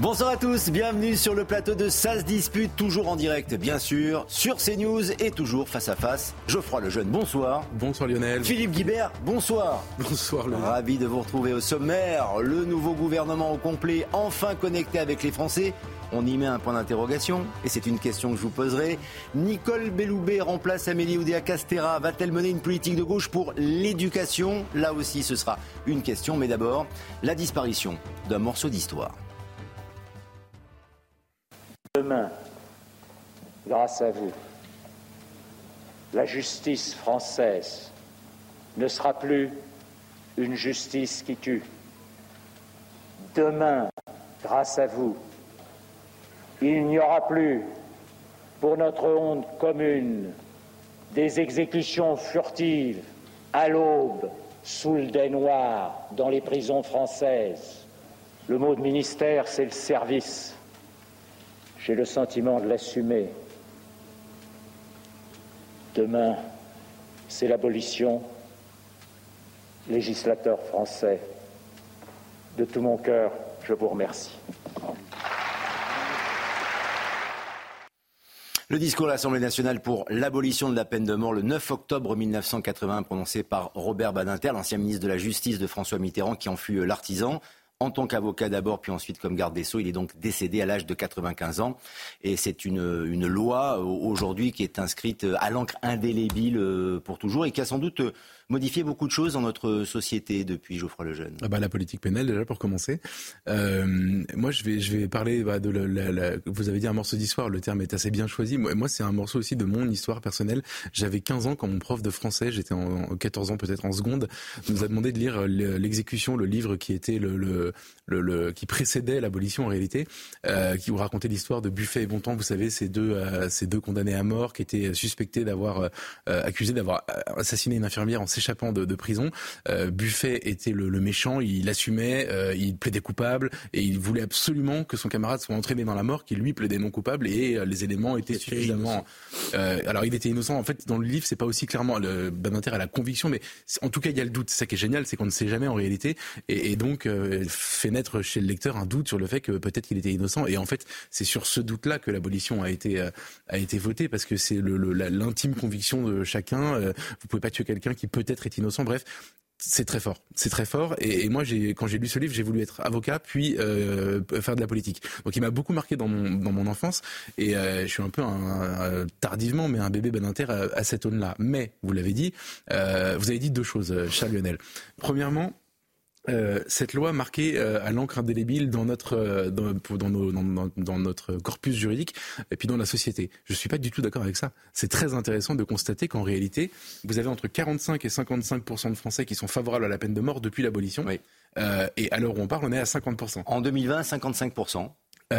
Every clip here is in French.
Bonsoir à tous, bienvenue sur le plateau de SAS Dispute, toujours en direct bien sûr, sur CNews et toujours face à face. Geoffroy Lejeune, bonsoir. Bonsoir Lionel. Philippe Guibert, bonsoir. Bonsoir Lionel. Ravi de vous retrouver au sommaire. Le nouveau gouvernement au complet, enfin connecté avec les Français. On y met un point d'interrogation et c'est une question que je vous poserai. Nicole Belloubet remplace Amélie Oudéa Castera. Va-t-elle mener une politique de gauche pour l'éducation? Là aussi, ce sera une question, mais d'abord, la disparition d'un morceau d'histoire. Demain, grâce à vous, la justice française ne sera plus une justice qui tue. Demain, grâce à vous, il n'y aura plus, pour notre honte commune, des exécutions furtives à l'aube, sous le dais noir, dans les prisons françaises. Le mot de ministère, c'est le service. J'ai le sentiment de l'assumer. Demain, c'est l'abolition. Législateur français, de tout mon cœur, je vous remercie. Le discours de l'Assemblée nationale pour l'abolition de la peine de mort le 9 octobre 1980 prononcé par Robert Badinter, l'ancien ministre de la Justice de François Mitterrand qui en fut l'artisan en tant qu'avocat d'abord, puis ensuite comme garde des Sceaux. Il est donc décédé à l'âge de 95 ans. Et c'est une, une loi aujourd'hui qui est inscrite à l'encre indélébile pour toujours et qui a sans doute modifié beaucoup de choses dans notre société depuis Geoffroy Lejeune ah bah, La politique pénale, déjà, pour commencer. Euh, moi, je vais, je vais parler bah, de la, Vous avez dit un morceau d'histoire, le terme est assez bien choisi. Moi, c'est un morceau aussi de mon histoire personnelle. J'avais 15 ans quand mon prof de français, j'étais en 14 ans peut-être en seconde, nous a demandé de lire l'exécution, le livre qui était le, le, le, qui précédait l'abolition en réalité, euh, qui vous racontait l'histoire de Buffet et Bontemps. Vous savez, ces deux, euh, ces deux condamnés à mort qui étaient suspectés d'avoir euh, accusés d'avoir assassiné une infirmière en s'échappant de, de, prison. Euh, Buffet était le, le, méchant, il assumait, euh, il plaidait coupable et il voulait absolument que son camarade soit entraîné dans la mort, qui lui plaidait non coupable et euh, les éléments étaient suffisamment. Alors il était innocent. En fait, dans le livre, c'est pas aussi clairement le Badinter a la conviction, mais en tout cas il y a le doute. C'est ça qui est génial, c'est qu'on ne sait jamais en réalité et, et donc fait naître chez le lecteur un doute sur le fait que peut-être qu'il était innocent. Et en fait, c'est sur ce doute-là que l'abolition a été a été votée parce que c'est l'intime conviction de chacun. vous pouvez pas tuer quelqu'un qui peut peut-être est innocent. Bref, c'est très fort, c'est très fort. Et, moi, quand j'ai lu ce livre, j'ai voulu être avocat, puis euh, faire de la politique. Donc, il m'a beaucoup marqué dans mon, dans mon enfance. Et euh, je suis un peu tardivement, mais un bébé Beninter à, à cette aune-là. Mais vous l'avez dit, euh, vous avez dit deux choses, Charles Lionel. Premièrement, euh, cette loi marquée euh, à l'encre indélébile dans notre euh, dans, dans, nos, dans, dans, notre corpus juridique et puis dans la société. Je suis pas du tout d'accord avec ça. C'est très intéressant de constater qu'en réalité, vous avez entre 45 et 55 de Français qui sont favorables à la peine de mort depuis l'abolition. Oui. et à l'heure où on parle, on est à 50% En 2020, 55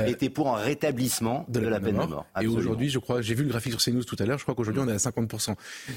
était pour un rétablissement de la, peine de mort. Et aujourd'hui, je crois, j'ai vu le graphique sur CNews tout à l'heure, je crois qu'aujourd'hui on est à 50%.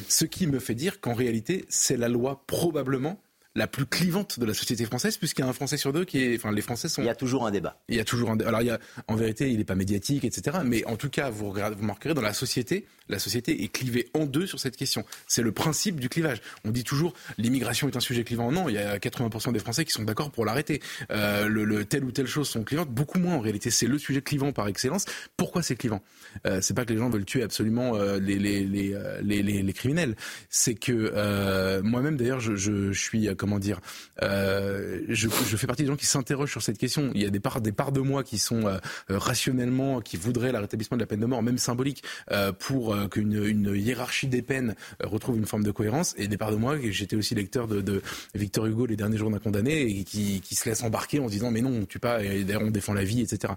Ce qui me fait dire qu'en réalité, c'est la loi probablement la plus clivante de la société française, puisqu'il y a un Français sur deux qui est. Enfin, les Français sont. Il y a toujours un débat. Il y a toujours un débat. Alors, il y a, en vérité, il n'est pas médiatique, etc. Mais en tout cas, vous, regardez, vous marquerez dans la société, la société est clivée en deux sur cette question. C'est le principe du clivage. On dit toujours l'immigration est un sujet clivant. Non, il y a 80% des Français qui sont d'accord pour l'arrêter. Euh, le, le, telle ou telle chose sont clivantes, beaucoup moins en réalité. C'est le sujet clivant par excellence. Pourquoi c'est clivant? Euh, C'est pas que les gens veulent tuer absolument euh, les, les, les, euh, les, les, criminels. C'est que euh, moi-même, d'ailleurs, je, je, je, suis, comment dire, euh, je, fais partie des gens qui s'interrogent sur cette question. Il y a des parts, de moi qui sont euh, rationnellement, qui voudraient la rétablissement de la peine de mort, même symbolique, euh, pour euh, qu'une une hiérarchie des peines euh, retrouve une forme de cohérence. Et des parts de moi, j'étais aussi lecteur de, Victor Hugo, Les derniers jours d'un condamné, et qui, se laisse embarquer en se disant mais non, on tue pas, et on défend la vie, etc.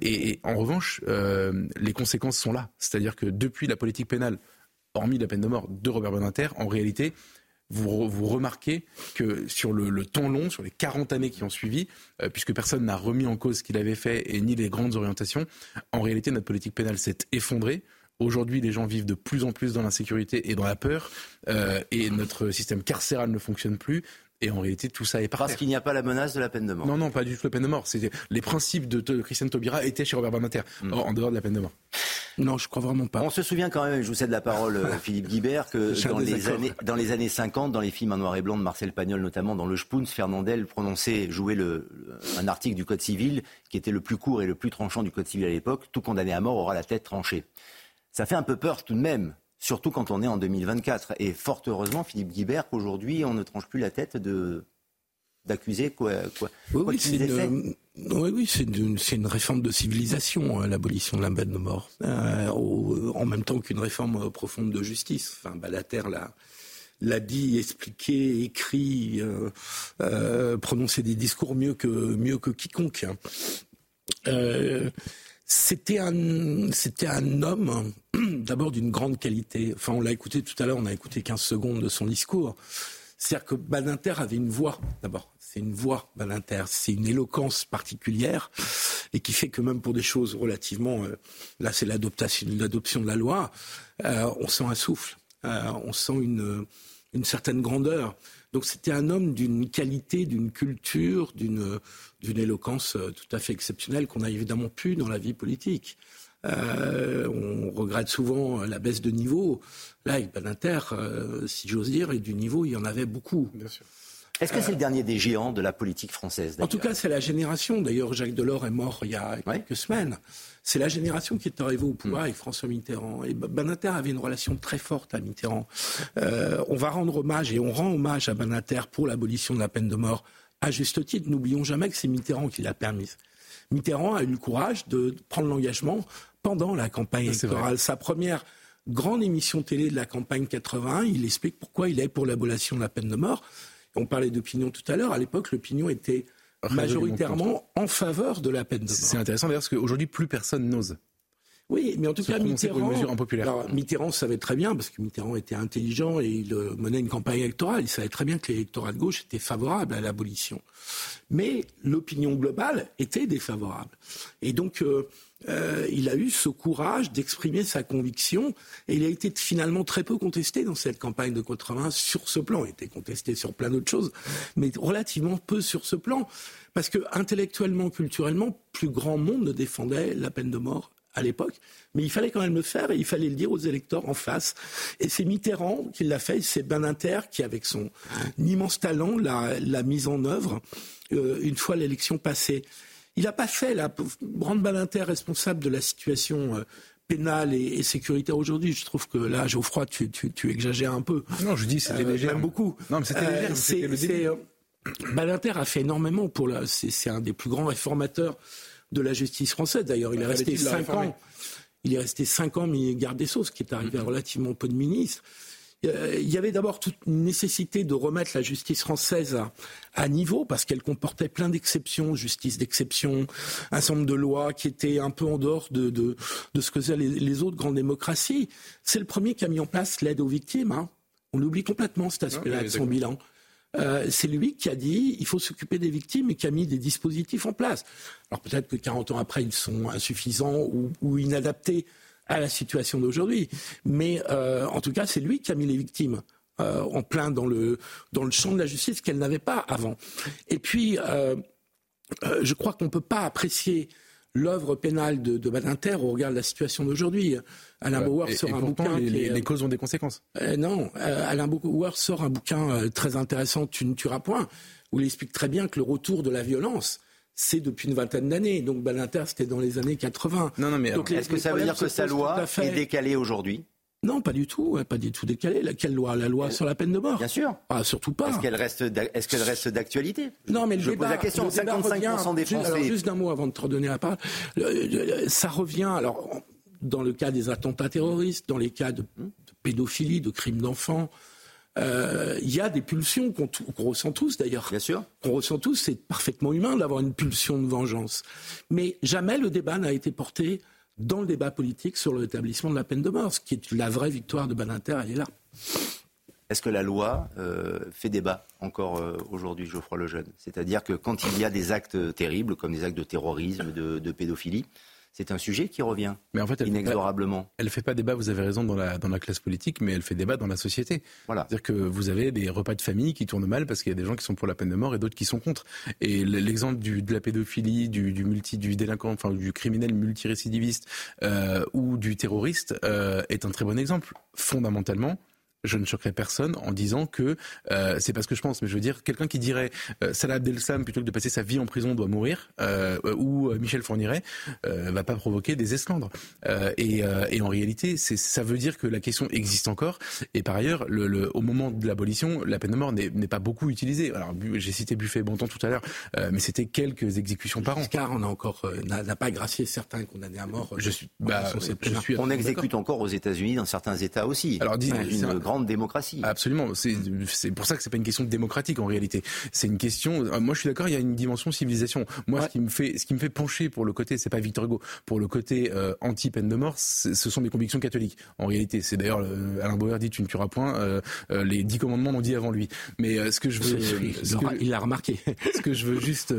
Et, et, en revanche, les conséquences sont là. C'est-à-dire que depuis la politique pénale, hormis la peine de mort de Robert Badinter, en réalité, vous, remarquez que sur le, le, temps long, sur les 40 années qui ont suivi, euh, puisque personne n'a remis en cause ce qu'il avait fait et ni les grandes orientations, en réalité, notre politique pénale s'est effondrée. Aujourd'hui, les gens vivent de plus en plus dans l'insécurité et dans la peur, euh, et notre système carcéral ne fonctionne plus. Et en réalité, tout ça est par Parce qu'il n'y a pas la menace de la peine de mort. Non, non, pas du tout la peine de mort. Les principes de, de Christiane Taubira étaient chez Robert Badinter, mm. en dehors de la peine de mort. Non, je crois vraiment pas. On se souvient quand même, je vous cède la parole, euh, Philippe Guibert, que dans les, années, dans les années 50, dans les films en noir et blanc de Marcel Pagnol, notamment dans Le Spoons, Fernandel prononçait, jouait le, un article du Code civil qui était le plus court et le plus tranchant du Code civil à l'époque. Tout condamné à mort aura la tête tranchée. Ça fait un peu peur tout de même surtout quand on est en 2024. Et fort heureusement, Philippe Guibert, qu'aujourd'hui, on ne tranche plus la tête de d'accuser quoi, quoi, oui, oui, c'est une, oui, c'est une, une, réforme de civilisation, hein, l'abolition de la peine de mort, euh, en même temps qu'une réforme profonde de justice. Enfin, Balater l'a l'a dit, expliqué, écrit, euh, euh, prononcé des discours mieux que mieux que quiconque. Hein. Euh, c'était un, c'était un homme, d'abord d'une grande qualité. Enfin, on l'a écouté tout à l'heure, on a écouté 15 secondes de son discours. C'est-à-dire que Badinter avait une voix, d'abord. C'est une voix, Badinter. C'est une éloquence particulière et qui fait que même pour des choses relativement, euh, là, c'est l'adoption, de la loi, euh, on sent un souffle, euh, on sent une, une certaine grandeur. Donc c'était un homme d'une qualité, d'une culture, d'une d'une éloquence tout à fait exceptionnelle qu'on a évidemment pu dans la vie politique. Euh, on regrette souvent la baisse de niveau. Là, avec Badinter, euh, si j'ose dire, et du niveau, il y en avait beaucoup. Bien sûr. Est-ce que c'est le dernier des géants de la politique française En tout cas, c'est la génération. D'ailleurs, Jacques Delors est mort il y a quelques semaines. C'est la génération qui est arrivée au pouvoir hmm. avec François Mitterrand. Et Banater avait une relation très forte à Mitterrand. Euh, on va rendre hommage, et on rend hommage à Banater pour l'abolition de la peine de mort, à juste titre. N'oublions jamais que c'est Mitterrand qui l'a permise. Mitterrand a eu le courage de prendre l'engagement pendant la campagne électorale. Sa première grande émission télé de la campagne 81, il explique pourquoi il est pour l'abolition de la peine de mort. On parlait d'opinion tout à l'heure. À l'époque, l'opinion était majoritairement en faveur de la peine de mort. C'est intéressant d'ailleurs parce qu'aujourd'hui, plus personne n'ose. Oui, mais en tout cas, Mitterrand, Mitterrand savait très bien, parce que Mitterrand était intelligent et il euh, menait une campagne électorale, il savait très bien que l'électorat de gauche était favorable à l'abolition. Mais l'opinion globale était défavorable. Et donc, euh, euh, il a eu ce courage d'exprimer sa conviction et il a été finalement très peu contesté dans cette campagne de 80 sur ce plan. Il été contesté sur plein d'autres choses, mais relativement peu sur ce plan. Parce que intellectuellement, culturellement, plus grand monde ne défendait la peine de mort à l'époque, mais il fallait quand même le faire et il fallait le dire aux électeurs en face. Et c'est Mitterrand qui l'a fait, c'est Beninter qui, avec son immense talent, l'a mise en œuvre euh, une fois l'élection passée. Il n'a pas fait la grande Balinter responsable de la situation euh, pénale et, sécuritaire aujourd'hui. Je trouve que là, Geoffroy, tu, tu, exagères un peu. Non, je dis c'était euh, beaucoup. Non, mais c'était. Euh, Balinter a fait énormément pour la. C'est un des plus grands réformateurs de la justice française. D'ailleurs, il est resté cinq ans. Il est resté cinq ans mais garde des Sceaux, ce qui est arrivé à relativement peu de ministres. Euh, il y avait d'abord toute une nécessité de remettre la justice française à, niveau parce qu'elle comportait plein d'exceptions, justice d'exception, un certain nombre de lois qui étaient un peu en dehors de, de, de ce que faisaient les, autres grandes démocraties. C'est le premier qui a mis en place l'aide aux victimes. Hein. On l'oublie complètement cet aspect-là de son bilan. Euh, c'est lui qui a dit il faut s'occuper des victimes et qui a mis des dispositifs en place. Alors peut-être que 40 ans après, ils sont insuffisants ou, inadaptés à la situation d'aujourd'hui. Mais euh, en tout cas, c'est lui qui a mis les victimes euh, en plein dans le, dans le champ de la justice qu'elle n'avait pas avant. Et puis, je crois qu'on ne peut pas apprécier l'œuvre pénale de, de Badinter au regard de la situation d'aujourd'hui. Alain Bauer sort un bouquin. Les, les, causes ont des conséquences. non, Alain Bauer sort un bouquin très intéressant, Tu ne tueras point, où il explique très bien que le retour de la violence, c'est depuis une vingtaine d'années. Donc Balinter, c'était dans les années 80. Non, non, mais est-ce que ça veut dire que sa loi est décalée aujourd'hui? Non, pas du tout, pas du tout décalée. Laquelle loi? La loi sur la peine de mort? Bien sûr. Ah, surtout pas. Est-ce qu'elle reste, est-ce qu'elle reste d'actualité? Non, mais le Je débat, pose la question. 55% des Français. Alors, juste d'un mot avant de te redonner la parole. Ça revient. Alors, dans le cas des attentats terroristes, dans les cas de, de pédophilie, de crimes d'enfants, euh, il y a des pulsions qu'on ressent tous d'ailleurs. Bien sûr. Qu'on ressent tous, c'est parfaitement humain d'avoir une pulsion de vengeance. Mais jamais le débat n'a été porté dans le débat politique sur le rétablissement de la peine de mort, ce qui est la vraie victoire de Baninter, elle est là. Est-ce que la loi euh, fait débat encore euh, aujourd'hui, Geoffroy Lejeune? C'est-à-dire que quand il y a des actes terribles, comme des actes de terrorisme, de pédophilie, c'est un sujet qui revient mais en fait, inexorablement. Elle ne fait pas débat, vous avez raison, dans la, dans la classe politique, mais elle fait débat dans la société. Voilà. C'est-à-dire que vous avez des repas de famille qui tournent mal parce qu'il y a des gens qui sont pour la peine de mort et d'autres qui sont contre. Et l'exemple de la pédophilie, du, du, multi, du délinquant, enfin du criminel multirécidiviste euh, ou du terroriste euh, est un très bon exemple. Fondamentalement, je ne choquerai personne en disant que euh, c'est pas ce que je pense, mais je veux dire quelqu'un qui dirait euh, Salah Abdel-Sam plutôt que de passer sa vie en prison doit mourir, euh, ou euh, Michel Fourniret euh, va pas provoquer des esclandres. Et, et, en réalité, c'est ça veut dire que la question existe encore. Et par ailleurs, le, le, au moment de l'abolition, la peine de mort n'est pas beaucoup utilisée. Alors j'ai cité Buffet Bontemps tout à l'heure, mais c'était quelques exécutions par an. Car on a encore n'a pas gracié certains condamnés à mort. Je suis, bah, je suis on exécute encore aux États-Unis dans certains États aussi. Alors, dis, une démocratie. Absolument. C'est pour ça que c'est pas une question démocratique en réalité. C'est une question. Euh, moi, je suis d'accord. Il y a une dimension civilisation. Moi, ce qui me fait, ce qui me fait pencher pour le côté, c'est pas Victor Hugo, pour le côté euh, anti peine de mort, ce sont mes convictions catholiques. En réalité, c'est d'ailleurs euh, Alain Bauer dit tu ne tueras point. les dix commandements l'ont dit avant lui. Mais ce que je veux, il l'a remarqué. ce que je veux juste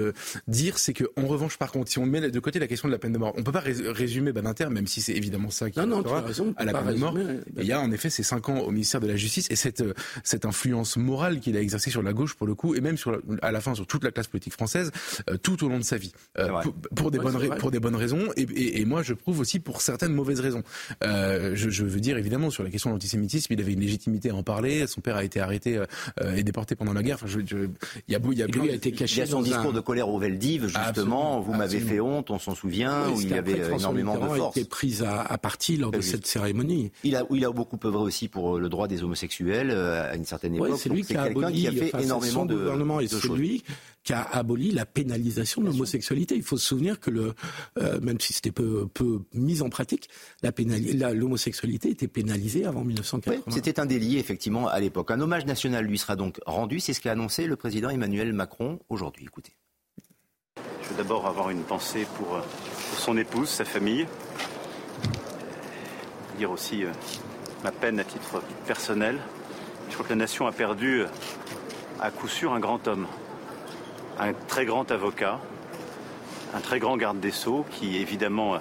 dire, c'est que en revanche, par contre, si on met de côté la question de la peine de mort, on peut pas résumer Badinter, même si c'est évidemment ça qui non, non, raison, à la peine de mort. Il y a en effet ces cinq ans au ministère de la Justice et cette, euh, cette influence morale qu'il a exercée sur la gauche, pour le coup, et même sur à la fin sur toute la classe politique française, euh, tout au long de sa vie, euh, pour, des bonnes, pour des bonnes raisons, et, et, moi je prouve aussi pour certaines mauvaises raisons. Je, je, veux dire évidemment sur la question de l'antisémitisme, il avait une légitimité à en parler. Son père a été arrêté et déporté pendant la guerre. Enfin, il y a, il y a, il a été caché. Il y a son discours de colère au Veldiv, justement. vous m'avez fait honte, on s'en souvient, où il y avait énormément de force. A été prise à, à partie lors de cette cérémonie. Il a, il a beaucoup œuvré aussi pour le droit des homosexuels euh, à une certaine époque. c'est lui qui a aboli, qui a fait énormément de gouvernement et c'est lui qui a aboli la pénalisation de l'homosexualité. Il faut se souvenir que le, euh, même si c'était peu, peu mis en pratique, l'homosexualité était pénalisée avant 1980. c'était un délit effectivement à l'époque. Un hommage national lui sera donc rendu. C'est ce qu'a annoncé le président Emmanuel Macron aujourd'hui. Écoutez. Je veux d'abord avoir une pensée pour, pour, son épouse, sa famille. Dire aussi ma peine à titre personnel. Je crois que la nation a perdu à coup sûr un grand homme, un très grand avocat, un très grand garde des sceaux qui évidemment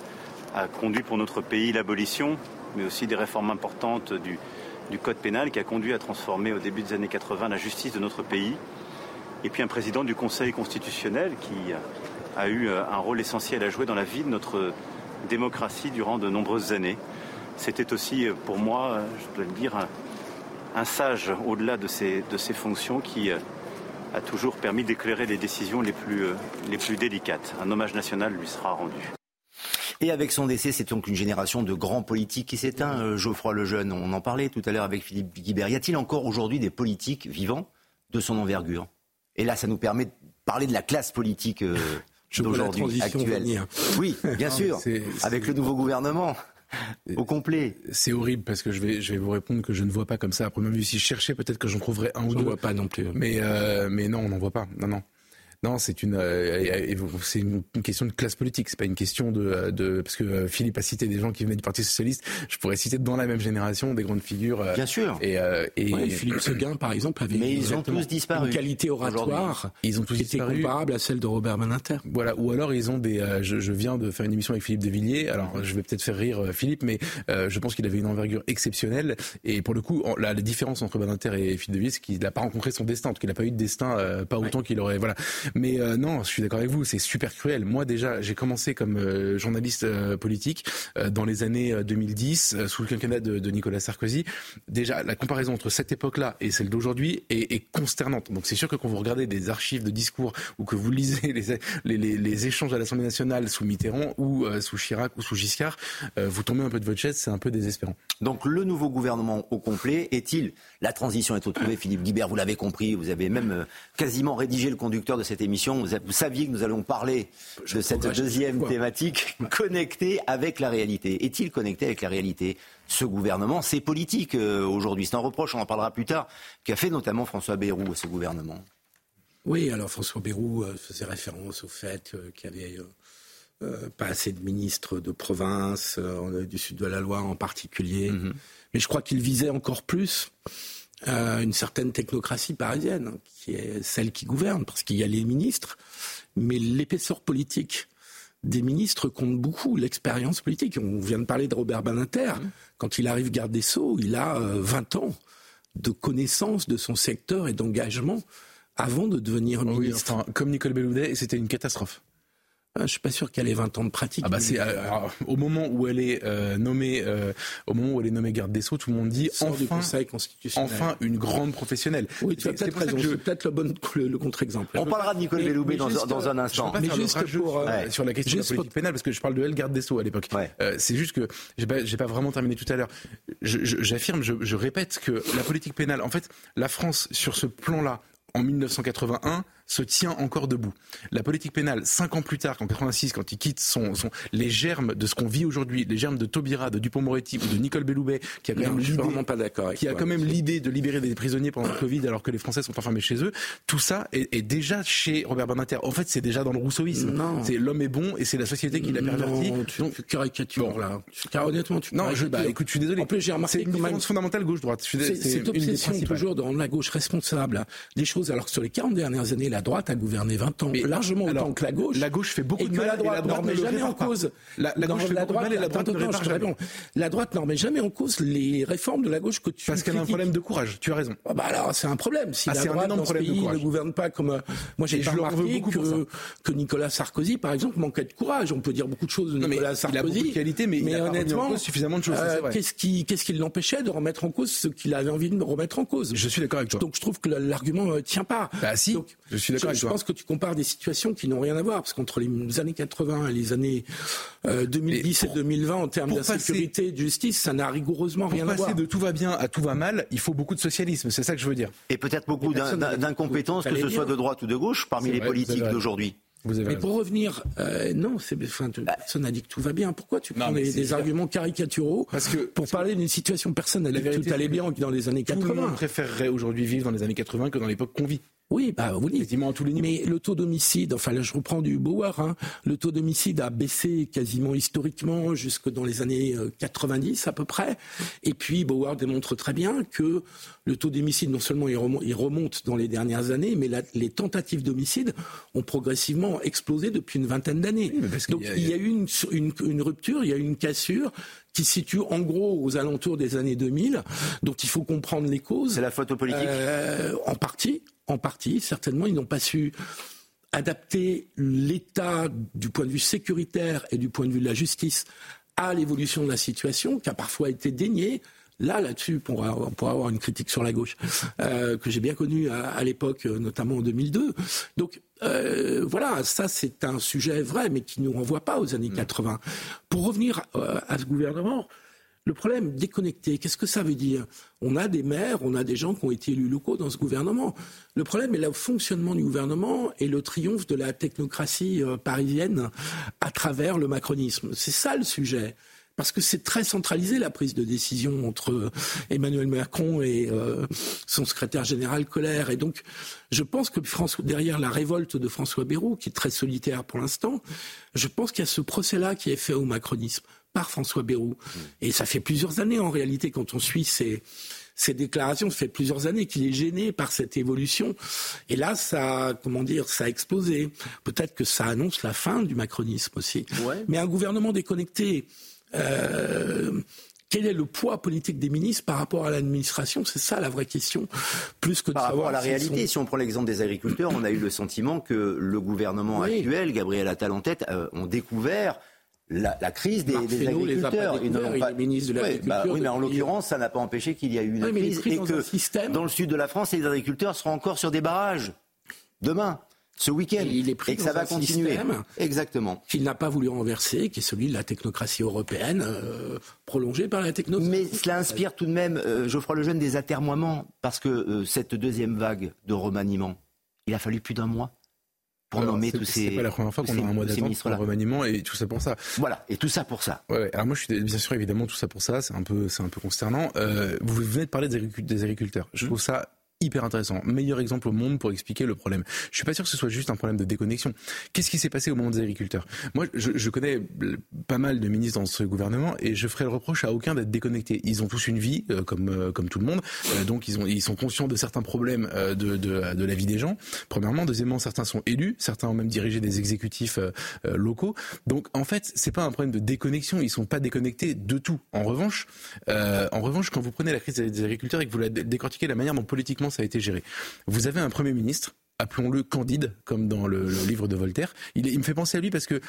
a conduit pour notre pays l'abolition, mais aussi des réformes importantes du, code pénal qui a conduit à transformer au début des années 80 la justice de notre pays. Et puis un président du Conseil constitutionnel qui a eu un rôle essentiel à jouer dans la vie de notre démocratie durant de nombreuses années. C'était aussi euh, pour moi, euh, je dois le dire, un, sage au-delà de ses, de ses fonctions qui euh, a toujours permis d'éclairer les décisions les plus, les plus délicates. Un hommage national lui sera rendu. Et avec son décès, c'est donc une génération de grands politiques qui s'éteint. Geoffroy Lejeune, on en parlait tout à l'heure avec Philippe Guibert. Y a-t-il encore aujourd'hui des politiques vivants de son envergure? Et là, ça nous permet de parler de la classe politique d'aujourd'hui, actuelle. Oui, bien sûr, avec le nouveau gouvernement. Au complet. C'est horrible parce que je vais, je vais vous répondre que je ne vois pas comme ça. À première vue, si je cherchais, peut-être que j'en trouverais un ou deux. Je ne vois pas non plus. Mais, euh, mais non, on n'en voit pas. Non, non. Non, c'est une, euh, c'est une, question de classe politique. C'est pas une question de, de, parce que euh, Philippe a cité des gens qui venaient du Parti socialiste. Je pourrais citer dans la même génération des grandes figures. Euh, Bien sûr. Et, et Philippe Seguin, par exemple, avait. Mais ils ont tous disparu. Une qualité oratoire. Ils ont tous qui disparu. Était comparable à celle de Robert Beninter. Voilà. Ou alors ils ont des. Je, je, viens de faire une émission avec Philippe de Villiers. Alors je vais peut-être faire rire Philippe, mais je pense qu'il avait une envergure exceptionnelle. Et pour le coup, la, la différence entre Beninter et Philippe de Villiers, c'est qu'il n'a pas rencontré son destin, qu'il n'a pas eu de destin, pas autant qu'il aurait. Voilà. Mais non je suis d'accord avec vous, c'est super cruel. Moi déjà, j'ai commencé comme euh, journaliste euh, politique euh, dans les années 2010 sous le quinquennat de, Nicolas Sarkozy. Déjà, la comparaison entre cette époque-là et celle d'aujourd'hui est, consternante. Donc c'est sûr que quand vous regardez des archives de discours ou que vous lisez les, les, échanges à l'Assemblée nationale sous Mitterrand ou sous Chirac ou sous Giscard, vous tombez un peu de votre chaise, c'est un peu désespérant. Donc le nouveau gouvernement au complet est-il La transition est retrouvée, Philippe Guibert, vous l'avez compris, vous avez même quasiment rédigé le conducteur de cette émission. Vous, vous saviez que nous allons parler de cette deuxième thématique connectée avec la réalité. Est-il connecté avec la réalité ce gouvernement, c'est politique euh, aujourd'hui. C'est un reproche, on en parlera plus tard, qu'a fait notamment François Bayrou à ce gouvernement. Oui, alors François Bayrou euh, faisait référence au fait euh, qu'il y avait pas assez de ministres de province, du sud de la Loire en particulier. Mm-hmm. Mais je crois qu'il visait encore plus une certaine technocratie parisienne, qui est celle qui gouverne, parce qu'il y a les ministres, mais l'épaisseur politique des ministres compte beaucoup. L'expérience politique. On vient de parler de Robert Badinter. Mmh. Quand il arrive garde des Sceaux, il a 20 ans de connaissance de son secteur et d'engagement avant de devenir ministre. comme Nicole Belloudet, c'était une catastrophe. Ah, je suis pas sûr qu'elle ait 20 ans de pratique. Ah bah c'est euh, au moment où elle est euh, nommée, euh, au moment où elle est nommée garde des sceaux, tout le monde dit enfin, enfin une grande professionnelle. Oui, tu as peut-être raison. C'est peut-être le, bon, le, contre-exemple. On parlera de Nicole Belloubet dans, dans, un instant. mais juste pour, sur la question de la politique pénale, parce que je parle de elle garde des sceaux à l'époque. c'est juste que j'ai pas, pas vraiment terminé tout à l'heure. J'affirme, je, je répète que la politique pénale, en fait, la France sur ce plan-là, en 1981 se tient encore debout. La politique pénale, cinq ans plus tard, en 86, quand il quitte son, son les germes de ce qu'on vit aujourd'hui, les germes de Taubira, de Dupont-Moretti ou de Nicole Belloubet, qui a quand même l'idée, pas d'accord qui a quand même l'idée de libérer des prisonniers pendant le Covid alors que les Français sont enfermés chez eux. Tout ça est, déjà chez Robert Badinter. En fait, c'est déjà dans le rousseauisme. C'est l'homme est bon et c'est la société qui l'a perverti. Non, tu, tu caricatures là. Car honnêtement, tu non, je, bah, écoute, je suis désolé. En plus, j'ai remarqué c'est une différence fondamentale gauche-droite. C'est cette obsession toujours de rendre la gauche responsable des choses, alors que sur les 40 dernières années, la droite a gouverné 20 ans, mais, largement alors, autant que la gauche. La gauche fait beaucoup de mal la droite, n'en met jamais en cause. La, gauche fait beaucoup de mal et la droite ne répare jamais. La droite n'en met jamais en cause les réformes de la gauche que tu Parce qu'elle a un problème de courage, tu as raison. Ah bah alors c'est un problème. Si ah, la droite dans ce pays ne gouverne pas comme... Euh, moi j'ai remarqué que, que Nicolas Sarkozy, par exemple, manquait de courage. On peut dire beaucoup de choses de Nicolas Sarkozy. Il a beaucoup de qualités, mais, honnêtement, suffisamment de choses. Euh, qu'est-ce qui, qu'est-ce qui l'empêchait de remettre en cause ce qu'il avait envie de remettre en cause? Je suis d'accord avec toi. Donc je trouve que l'argument ne euh, tient pas. Bah si, je suis d'accord. Je pense que tu compares des situations qui n'ont rien à voir, parce qu'entre les années 80 et les années 2010 et 2020, en termes d'insécurité et de justice, ça n'a rigoureusement rien à voir. Pour passer de tout va bien à tout va mal, il faut beaucoup de socialisme, c'est ça que je veux dire. Et peut-être beaucoup d'incompétence, que ce soit de droite ou de gauche, parmi les politiques d'aujourd'hui. Mais pour revenir, euh, non, c'est, enfin, bah. personne n'a dit que tout va bien. Pourquoi tu prends des, arguments caricaturaux parce que, pour parler d'une situation Personne n'a dit que tout allait bien dans les années 80. Tout le monde préférerait aujourd'hui vivre dans les années 80 que dans l'époque qu'on vit. Oui, bah oui. À tous les niveaux. Mais le taux d'homicide, enfin là je reprends du Bauer, hein, le taux d'homicide a baissé quasiment historiquement jusque dans les années 90 euh, à peu près. Et puis Bauer démontre très bien que le taux d'homicide, non seulement il remonte, dans les dernières années, mais les tentatives d'homicide ont progressivement explosé depuis une vingtaine d'années. Donc il y a, eu une, une, une rupture, il y a eu une cassure qui se situe en gros aux alentours des années 2000, dont il faut comprendre les causes. C'est la faute politique euh, En partie, en partie, certainement, ils n'ont pas su adapter l'État du point de vue sécuritaire et du point de vue de la justice à l'évolution de la situation, qui a parfois été déniée. Là, là-dessus, on pourra avoir une critique sur la gauche, euh, que j'ai bien connue à, l'époque, notamment en 2002. Donc, euh, voilà, ça c'est un sujet vrai, mais qui ne nous renvoie pas aux années 80. Mm. Pour revenir euh, à ce gouvernement, le problème, déconnecté, qu'est-ce que ça veut dire? On a des maires, on a des gens qui ont été élus locaux dans ce gouvernement. Le problème est le fonctionnement du gouvernement et le triomphe de la technocratie euh, parisienne à travers le macronisme. C'est ça le sujet parce que c'est très centralisé la prise de décision entre Emmanuel Macron et euh, son secrétaire général Colère. Et donc, je pense que derrière la révolte de François Bayrou, qui est très solitaire pour l'instant, je pense qu'il y a ce procès-là qui est fait au macronisme par François Bayrou. Et ça fait plusieurs années, en réalité, quand on suit ces, ces déclarations, ça fait plusieurs années qu'il est gêné par cette évolution. Et là, ça, comment dire, ça a explosé. Peut-être que ça annonce la fin du macronisme aussi. Mais un gouvernement déconnecté, euh, quel est le poids politique des ministres par rapport à l'administration? C'est ça la vraie question, plus que de par rapport à la réalité. Si on prend l'exemple des agriculteurs, on a eu le sentiment que le gouvernement actuel, Gabriel Attal en tête, euh, ont découvert la, crise des, agriculteurs. Les, pas... de l'agriculture. Bah oui, mais en l'occurrence, ça n'a pas empêché qu'il y a eu une crise et que dans le sud de la France, les agriculteurs seront encore sur des barrages demain ce week-end et, que ça va continuer. Exactement. Qu'il n'a pas voulu renverser, qui est celui de la technocratie européenne, euh, prolongée par la technocratie. Mais cela inspire tout de même, euh, Geoffroy Lejeune, des atermoiements, parce que euh, cette deuxième vague de remaniement, il a fallu plus d'un mois pour nommer tous ces. C'est pas la première fois qu'on a un mois d'attente pour le remaniement et tout ça pour ça. Voilà, et tout ça pour ça. Ouais, alors moi je suis bien sûr évidemment tout ça pour ça, c'est un peu, c'est un peu consternant. Euh, vous venez de parler des agriculteurs. Je mmh. trouve ça hyper intéressant. Meilleur exemple au monde pour expliquer le problème. Je suis pas sûr que ce soit juste un problème de déconnexion. Qu'est-ce qui s'est passé au moment des agriculteurs? Moi, je, connais pas mal de ministres dans ce gouvernement et je ferai le reproche à aucun d'être déconnectés. Ils ont tous une vie, euh, comme euh, comme tout le monde, euh, donc ils ont ils sont conscients de certains problèmes de, de, de la vie des gens. Premièrement, deuxièmement, certains sont élus, certains ont même dirigé des exécutifs locaux. Donc en fait, c'est pas un problème de déconnexion. Ils sont pas déconnectés de tout. En revanche, en revanche, quand vous prenez la crise des agriculteurs et que vous la décortiquez la manière dont politiquement ça a été géré, vous avez un premier ministre appelons-le Candide, comme dans le, livre de Voltaire. Il, me fait penser à lui parce que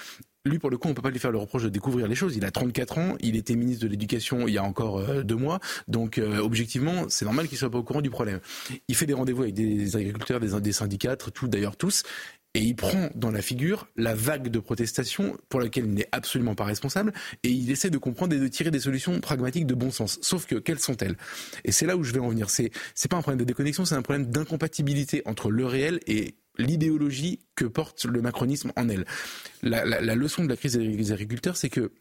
lui, pour le coup, on peut pas lui faire le reproche de découvrir les choses. Il a 34 ans, il était ministre de l'Éducation il y a encore euh, deux mois, donc euh, objectivement, c'est normal qu'il soit pas au courant du problème. Il fait des rendez-vous avec des agriculteurs, des, des syndicats, tout d'ailleurs tous, et il prend dans la figure la vague de protestation pour laquelle il n'est absolument pas responsable et il essaie de comprendre et de tirer des solutions pragmatiques de bon sens. Sauf que quelles sont-elles? Et c'est là où je vais en venir. C'est c'est pas un problème de déconnexion, c'est un problème d'incompatibilité entre le réel et l'idéologie que porte le macronisme en elle. La, la, la leçon de la crise des agriculteurs, c'est que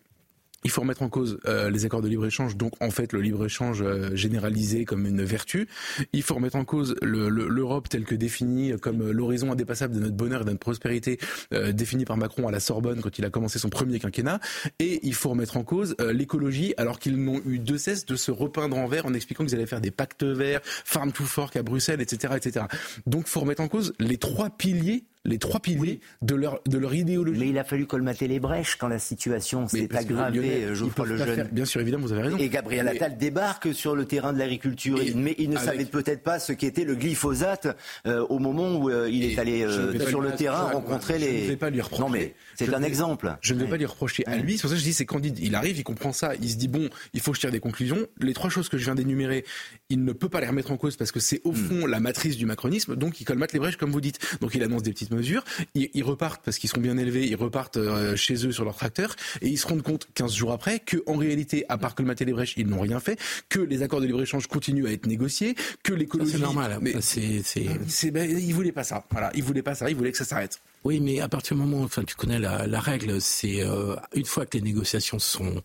il faut remettre en cause euh, les accords de libre-échange, donc en fait le libre-échange euh, généralisé comme une vertu. Il faut remettre en cause l'Europe telle que définie comme l'horizon indépassable de notre bonheur et de notre prospérité, euh, définie par Macron à la Sorbonne quand il a commencé son premier quinquennat. Et il faut remettre en cause l'écologie, alors qu'ils n'ont eu de cesse de se repeindre en vert en expliquant qu'ils allaient faire des pactes verts, farm to fork à Bruxelles, etc., etc. Donc, il faut remettre en cause les trois piliers les trois piliers de, leur, de leur idéologie. Mais il a fallu colmater les brèches quand la situation s'est aggravée, je crois, le jeune. bien sûr, évidemment, vous avez raison. Et Gabriel Attal débarque sur le terrain de l'agriculture, mais il ne savait peut-être pas ce qu'était le glyphosate euh, au moment où euh, il est allé euh, sur le terrain rencontrer les... Je ne vais pas lui reprocher. Non, mais c'est un exemple. Je ne vais pas lui reprocher à lui. C'est pour ça que je dis c'est candide. Il arrive, il comprend ça, il se dit bon, il faut que je tire des conclusions. Les trois choses que je viens d'énumérer, il ne peut pas les remettre en cause parce que c'est au hmm. fond la matrice du macronisme. Donc il colmate les brèches comme vous dites. Donc il annonce des petites mesures. Ils, repartent parce qu'ils sont bien élevés. Ils repartent euh, chez eux sur leur tracteur et ils se rendent compte 15 jours après que en réalité, à part colmater les brèches, ils n'ont rien fait. Que les accords de libre échange continuent à être négociés. Que l'écologie. C'est normal. Mais c'est, c'est... Ben, il voulait pas ça. Voilà, il voulait pas ça. Il voulait que ça s'arrête. Oui, mais à partir du moment, enfin, tu connais la, la règle, c'est euh, une fois que les négociations sont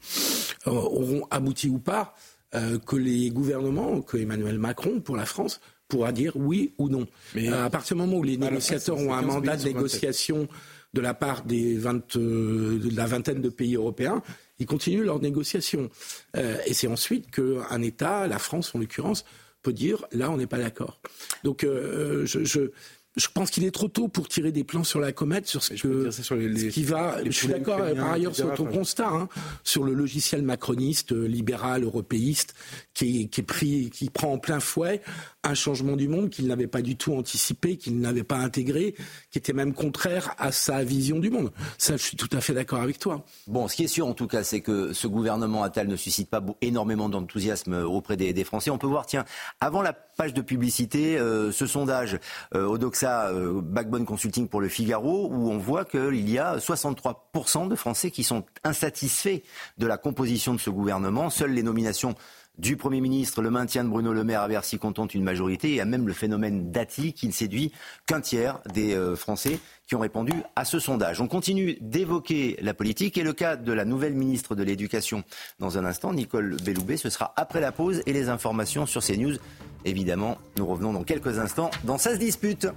euh, auront abouti ou pas, euh, que les gouvernements, que Emmanuel Macron pour la France pourra dire oui ou non. Mais à partir du moment où les négociateurs ont un mandat de négociation de la part des 20, de la vingtaine de pays européens, ils continuent leurs négociations. et c'est ensuite qu'un État, la France en l'occurrence, peut dire là on n'est pas d'accord. Donc je, je je pense qu'il est trop tôt pour tirer des plans sur la comète, sur ce, que, sur les, qui va. je suis d'accord par ailleurs sur ton constat, hein, sur le logiciel macroniste, euh, libéral, européiste, qui, qui, est pris, qui prend en plein fouet un changement du monde qu'il n'avait pas du tout anticipé, qu'il n'avait pas intégré, qui était même contraire à sa vision du monde. Ça, je suis tout à fait d'accord avec toi. Bon, ce qui est sûr en tout cas, c'est que ce gouvernement Attal ne suscite pas énormément d'enthousiasme auprès des, Français. On peut voir, tiens, avant la page de publicité, euh, ce sondage euh, Odoxa euh, Backbone Consulting pour le Figaro, où on voit qu'il y a 63% de Français qui sont insatisfaits de la composition de ce gouvernement. Seules les nominations du Premier ministre, le maintien de Bruno Le Maire à Bercy contentent une majorité. Y a même le phénomène Dati qui ne séduit qu'un tiers des euh, Français qui ont répondu à ce sondage. On continue d'évoquer la politique et le cas de la nouvelle ministre de l'Éducation dans un instant, Nicole Belloubet. Ce sera après la pause et les informations sur CNews. Évidemment, nous revenons dans quelques instants dans Ça dispute.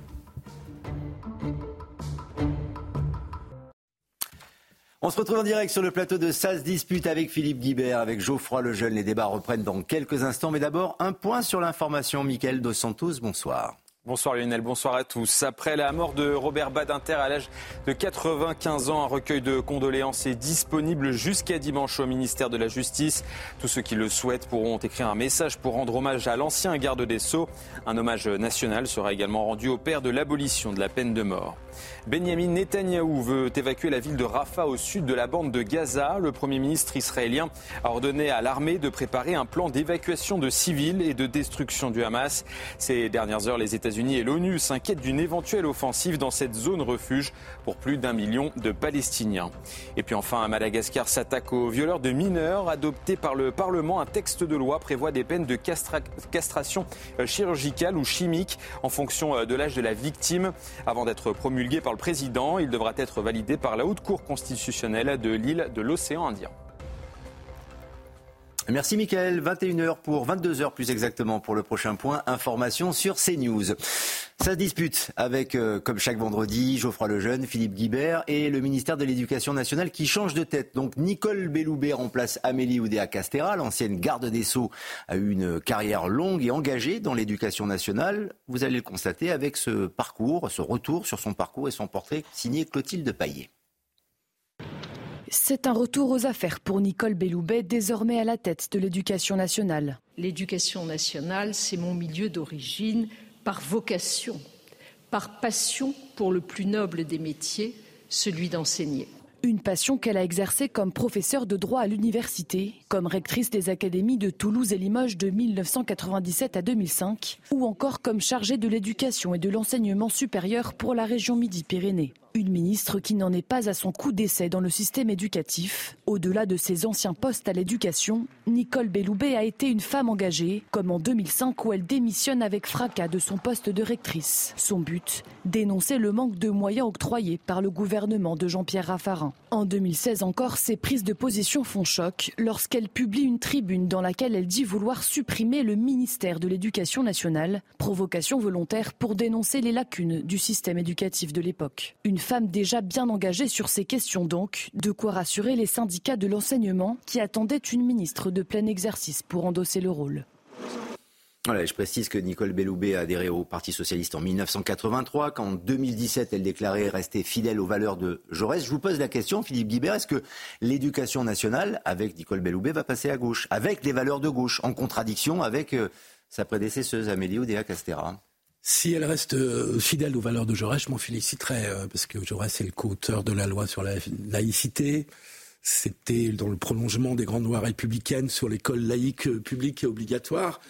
On se retrouve en direct sur le plateau de SAS Dispute avec Philippe Guibert, avec Geoffroy Lejeune. Les débats reprennent dans quelques instants. Mais d'abord, un point sur l'information. Michael Dos Santos, bonsoir. Bonsoir Lionel, bonsoir à tous. Après la mort de Robert Badinter à l'âge de 95 ans, un recueil de condoléances est disponible jusqu'à dimanche au ministère de la Justice. Tous ceux qui le souhaitent pourront écrire un message pour rendre hommage à l'ancien garde des Sceaux. Un hommage national sera également rendu au père de l'abolition de la peine de mort. Benjamin Netanyahou veut évacuer la ville de Rafah au sud de la bande de Gaza. Le Premier ministre israélien a ordonné à l'armée de préparer un plan d'évacuation de civils et de destruction du Hamas. Ces dernières heures, les États-Unis et l'ONU s'inquiètent d'une éventuelle offensive dans cette zone refuge pour plus d'un million de Palestiniens. Et puis enfin, Madagascar s'attaque aux violeurs de mineurs. Adopté par le Parlement, un texte de loi prévoit des peines de castration euh, chirurgicale ou chimique en fonction euh, de l'âge de la victime avant d'être promulgué par le président. Il devra être validé par la Haute Cour constitutionnelle de l'île de l'océan Indien. Merci Mickaël. 21h pour 22h plus exactement pour le prochain point. Information sur CNews. Ça se dispute avec, euh, comme chaque vendredi, Geoffroy Lejeune, Philippe Guibert et le ministère de l'Éducation nationale qui change de tête. Donc Nicole Belloubet remplace Amélie Oudéa Castera. L'ancienne garde des Sceaux a eu une carrière longue et engagée dans l'éducation nationale. Vous allez le constater avec ce parcours, ce retour sur son parcours et son portrait signé Clotilde Paillet. C'est un retour aux affaires pour Nicole Belloubet, désormais à la tête de l'éducation nationale. L'éducation nationale, c'est mon milieu d'origine par vocation, par passion pour le plus noble des métiers, celui d'enseigner. Une passion qu'elle a exercée comme professeure de droit à l'université, comme rectrice des académies de Toulouse et Limoges de 1997 à 2005, ou encore comme chargée de l'éducation et de l'enseignement supérieur pour la région Midi-Pyrénées. Une ministre qui n'en est pas à son coup d'essai dans le système éducatif. Au-delà de ses anciens postes à l'éducation, Nicole Belloubet a été une femme engagée, comme en 2005 où elle démissionne avec fracas de son poste de rectrice. Son but Dénoncer le manque de moyens octroyés par le gouvernement de Jean-Pierre Raffarin. En 2016 encore, ses prises de position font choc lorsqu'elle publie une tribune dans laquelle elle dit vouloir supprimer le ministère de l'Éducation nationale, provocation volontaire pour dénoncer les lacunes du système éducatif de l'époque. Femme déjà bien engagée sur ces questions donc, de quoi rassurer les syndicats de l'enseignement qui attendaient une ministre de plein exercice pour endosser le rôle. Voilà, je précise que Nicole Belloubet a adhéré au Parti socialiste en 1983, qu'en 2017, elle déclarait rester fidèle aux valeurs de Jaurès. Je vous pose la question, Philippe Guibert, est-ce que l'éducation nationale, avec Nicole Belloubet, va passer à gauche, avec les valeurs de gauche, en contradiction avec euh, sa prédécesseuse Amélie Oudéa Castera si elle reste euh, fidèle aux valeurs de Jaurès, je m'en féliciterais, euh, parce que Jaurès est le co-auteur de la loi sur la laïcité. C'était dans le prolongement des grandes lois républicaines sur l'école laïque publique et obligatoire.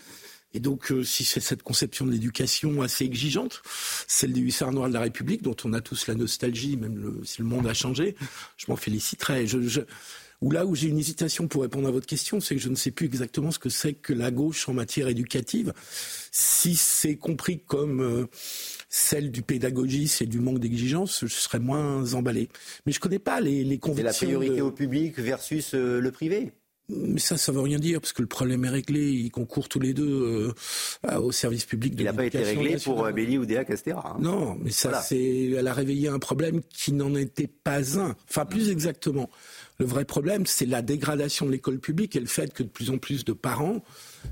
Et donc, euh, si c'est cette conception de l'éducation assez exigeante, celle des hussards noirs de la République, dont on a tous la nostalgie, même si le monde a changé, je m'en féliciterais. Je, Ou là où j'ai une hésitation pour répondre à votre question, c'est que je ne sais plus exactement ce que c'est que la gauche en matière éducative. Si c'est compris comme euh, celle du pédagogisme et du manque d'exigence, je serais moins emballé. Mais je ne connais pas les, les convictions. C'est la priorité au public versus euh, le privé mais ça, ça veut rien dire, parce que le problème est réglé. Ils concourent tous les deux euh, au service public de Il n'a pas été réglé pour Béli ou Déa Castera. Hein. Non, mais ça, c'est, elle a réveillé un problème qui n'en était pas un. Enfin, plus exactement. Le vrai problème, c'est la dégradation de l'école publique et le fait que de plus en plus de parents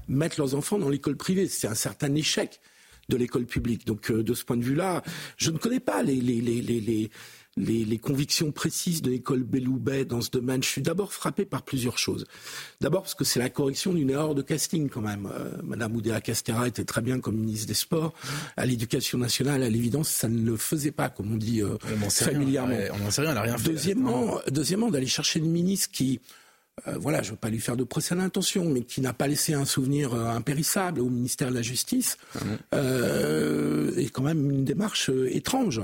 mettent leurs enfants dans l'école privée. C'est un certain échec de l'école publique. Donc, euh, de ce point de vue-là, je ne connais pas les, les, les, les les, convictions précises de l'école Belloubet dans ce domaine, je suis d'abord frappé par plusieurs choses. D'abord parce que c'est la correction d'une erreur de casting quand même. Euh, Madame Oudéa Castera était très bien comme ministre des Sports. À l'éducation nationale, à l'évidence, ça ne le faisait pas, comme on dit euh, familièrement. on n'en sait rien, elle n'a rien fait. Deuxièmement, deuxièmement d'aller chercher une ministre qui euh, voilà, je ne veux pas lui faire de procès d'intention, mais qui n'a pas laissé un souvenir euh, impérissable au ministère de la Justice, ah euh, est quand même une démarche étrange.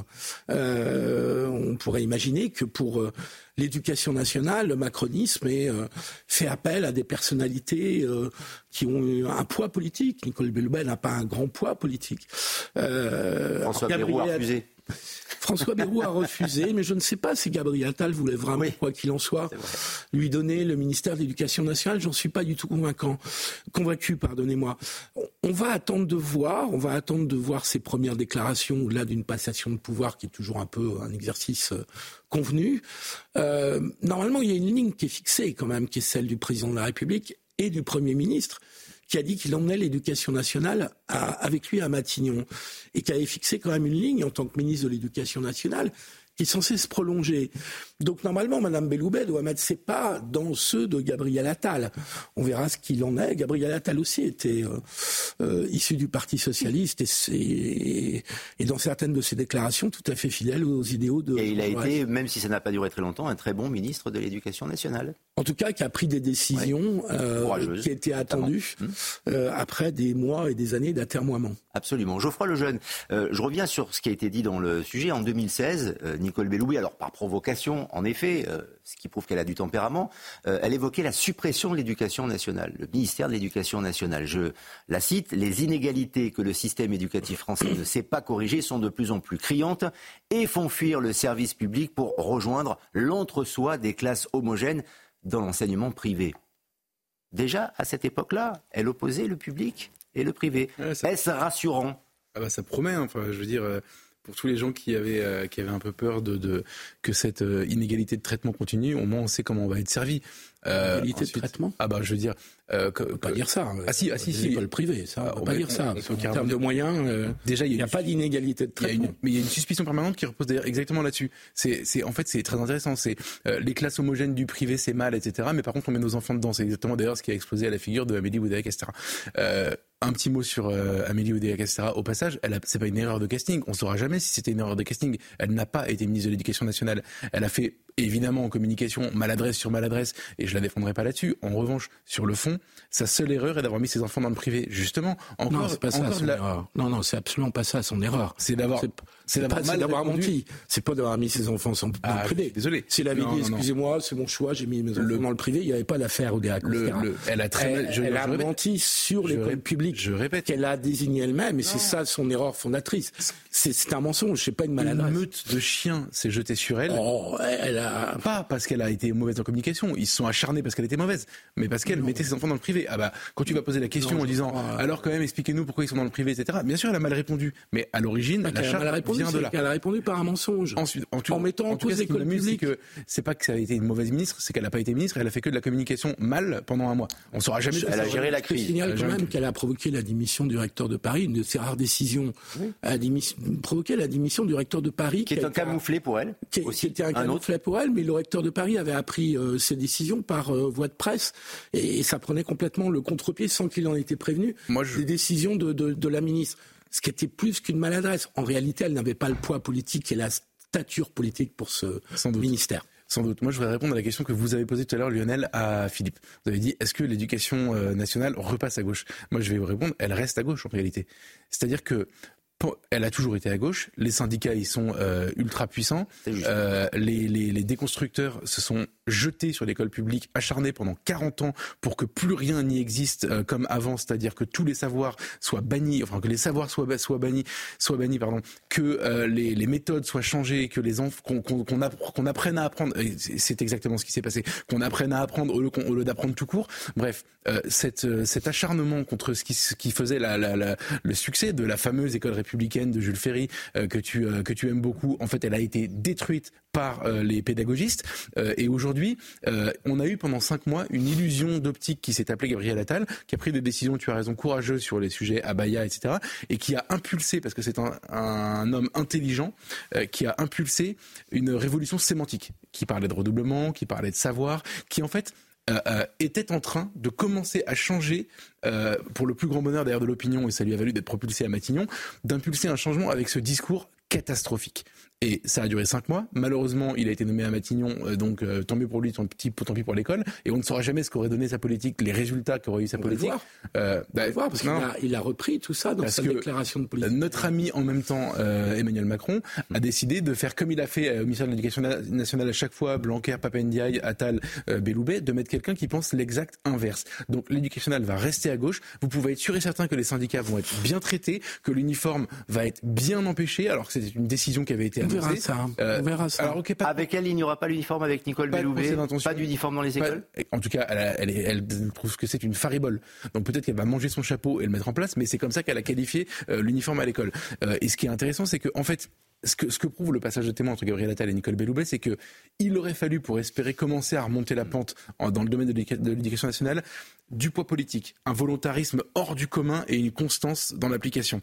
on pourrait imaginer que pour l'éducation nationale, le macronisme ait fait appel à des personnalités qui ont un poids politique. Nicole Belloubet n'a pas un grand poids politique. François Bayrou a refusé. François Bayrou a refusé, mais je ne sais pas si Gabriel Attal voulait vraiment, quoi qu'il en soit, lui donner le ministère de l'Éducation nationale. J'en suis pas du tout convaincant, convaincu, pardonnez-moi. On va attendre de voir, on va attendre de voir ses premières déclarations au-delà d'une passation de pouvoir qui est toujours un peu un exercice euh, convenu. Euh, normalement, il y a une ligne qui est fixée quand même, qui est celle du président de la République et du Premier ministre qui a dit qu'il emmenait l'éducation nationale avec lui à Matignon et qui avait fixé quand même une ligne en tant que ministre de l'Éducation nationale qui est censé se prolonger. Donc normalement, Mme Belloubet doit mettre ses pas dans ceux de Gabriel Attal. On verra ce qu'il en est. Gabriel Attal aussi était euh, euh, issu du Parti socialiste et, et, dans certaines de ses déclarations tout à fait fidèle aux idéaux de. Et il a été, même si ça n'a pas duré très longtemps, un très bon ministre de l'Éducation nationale. En tout cas, qui a pris des décisions euh, qui étaient attendues hum. après des mois et des années d'atermoiement. Absolument. Geoffroy Lejeune, je reviens sur ce qui a été dit dans le sujet. En 2016, Nicole Belloubet, alors par provocation, en effet, euh, ce qui prouve qu'elle a du tempérament, euh, elle évoquait la suppression de l'éducation nationale, le ministère de l'éducation nationale. Je la cite, les inégalités que le système éducatif français ne sait pas corriger sont de plus en plus criantes et font fuir le service public pour rejoindre l'entre-soi des classes homogènes dans l'enseignement privé. déjà, à cette époque-là, elle opposait le public et le privé. Est-ce rassurant? Ah bah, Ça promet, hein. enfin, je veux dire, euh, pour tous les gens qui avaient, euh, qui avaient un peu peur de, de que cette euh, inégalité de traitement continue, au moins on sait comment on va être servi. Euh, inégalité de traitement? Ah bah je veux dire, euh, que, pas dire ça. Ah si, ah si, si. Pas le privé, ça. On pas dire ça. en termes de moyens, euh, déjà il n'y a, pas d'inégalité de traitement. mais il y a une suspicion permanente qui repose d'ailleurs exactement là-dessus. C'est, en fait c'est très intéressant. C'est les classes homogènes du privé, c'est mal, etc. Mais par contre on met nos enfants dedans. C'est exactement d'ailleurs ce qui a explosé à la figure de Amélie Oudéa Castéra. un petit mot sur Amélie Oudéa Castéra. Au passage, elle c'est pas une erreur de casting. On saura jamais si c'était une erreur de casting. Elle n'a pas été ministre de l'Éducation nationale. Elle a fait évidemment en communication maladresse sur maladresse et je la défendrai pas là-dessus. En revanche, sur le fond, sa seule erreur est d'avoir mis ses enfants dans le privé. Justement, encore, non, c'est pas ça son erreur. Non, non, c'est absolument pas ça son erreur. C'est d'avoir, c'est d'avoir mal d'avoir menti. C'est pas d'avoir mis ses enfants dans le privé. Désolé. S'il avait dit, excusez-moi, c'est mon choix, j'ai mis mes enfants dans le privé, il n'y avait pas d'affaire au DA. Le, elle a très, elle, je, elle a menti sur l'école publique. Je répète. Qu'elle a désigné elle-même, et c'est ça son erreur fondatrice. C'est un mensonge, c'est pas une maladresse. Une meute de chiens s'est jetée sur elle. Oh, elle a pas parce qu'elle a été mauvaise en communication. Ils se sont acharnés parce qu'elle était mauvaise, mais parce qu'elle mettait ses enfants dans le privé. Ah bah, quand tu vas poser la question en disant, alors quand même, expliquez-nous pourquoi ils sont dans le privé, etc. Bien sûr, elle a mal répondu, mais à l'origine, la charte vient de là. Elle a répondu par un mensonge. Ensuite, en, mettant en, cause l'école publique. C'est pas que ça a été une mauvaise ministre, c'est qu'elle n'a pas été ministre. Elle a fait que de la communication mal pendant un mois. On saura jamais. Elle a géré la crise. Je signale quand même qu'elle a provoqué la démission du recteur de Paris, une de ses rares décisions. a provoqué la démission du recteur de Paris, qui est un camouflet pour elle. Qui, était un, camouflet pour mais le recteur de Paris avait appris euh, ses décisions par euh, voie de presse et, ça prenait complètement le contre-pied sans qu'il en était prévenu Moi, des décisions de, de, la ministre. Ce qui était plus qu'une maladresse. En réalité, elle n'avait pas le poids politique et la stature politique pour ce ministère. Sans doute. Moi, je voudrais répondre à la question que vous avez posée tout à l'heure, Lionel, à Philippe. Vous avez dit, est-ce que l'éducation euh, nationale repasse à gauche? Moi, je vais vous répondre, elle reste à gauche en réalité. C'est-à-dire que elle a toujours été à gauche. Les syndicats, ils sont euh, ultra puissants. Euh, les, les, les, déconstructeurs se sont jetés sur l'école publique, acharnés pendant 40 ans pour que plus rien n'y existe euh, comme avant, c'est-à-dire que tous les savoirs soient bannis, enfin que les savoirs soient, bannis, soient bannis, pardon, que euh, les, méthodes soient changées, que les qu'on apprenne à apprendre. C'est exactement ce qui s'est passé. Qu'on apprenne à apprendre au lieu, d'apprendre tout court. Bref, euh, cet acharnement contre ce qui, faisait le succès de la fameuse école républicaine de Jules Ferry que tu que tu aimes beaucoup, en fait, elle a été détruite par les pédagogistes. et aujourd'hui, on a eu pendant cinq mois une illusion d'optique qui s'est appelée Gabriel Attal, qui a pris des décisions, tu as raison, courageuses sur les sujets abaya, etc., et qui a impulsé, parce que c'est un, homme intelligent, qui a impulsé une révolution sémantique, qui parlait de redoublement, qui parlait de savoir, qui en fait euh, euh, était en train de commencer à changer, euh, pour le plus grand bonheur d'ailleurs de l'opinion, et ça lui a valu d'être propulsé à Matignon, d'impulser un changement avec ce discours catastrophique. Et ça a duré cinq mois. Malheureusement, il a été nommé à Matignon, euh, donc euh, tant mieux pour lui, tant pis, tant pis pour l'école. Et on ne saura jamais ce qu'aurait donné sa politique, les résultats qu'aurait eu sa politique. Euh, bah, voir, parce qu'il a, il a repris tout ça dans sa déclaration de politique. Notre ami, en même temps, euh, Emmanuel Macron, a décidé de faire comme il a fait au ministère de l'Éducation nationale à chaque fois, Blanquer, Papendiaï, Attal, Belloubet, de mettre quelqu'un qui pense l'exact inverse. Donc l'éducation nationale va rester à gauche. Vous pouvez être sûr et certain que les syndicats vont être bien traités, que l'uniforme va être bien empêché, alors que c'était une décision qui avait été on verra ça. Euh, on verra ça. Avec elle, il n'y aura pas l'uniforme avec Nicole Belloubet Pas d'uniforme dans les écoles En tout cas, elle, elle, trouve que c'est une faribole. Donc peut-être qu'elle va manger son chapeau et le mettre en place, mais c'est comme ça qu'elle a qualifié euh, l'uniforme à l'école. Euh, et ce qui est intéressant, c'est que en fait, ce que, ce que, prouve le passage de témoin entre Gabriel Attal et Nicole Belloubet, c'est que il aurait fallu, pour espérer commencer à remonter la pente dans le domaine de l'éducation nationale, du poids politique, un volontarisme hors du commun et une constance dans l'application.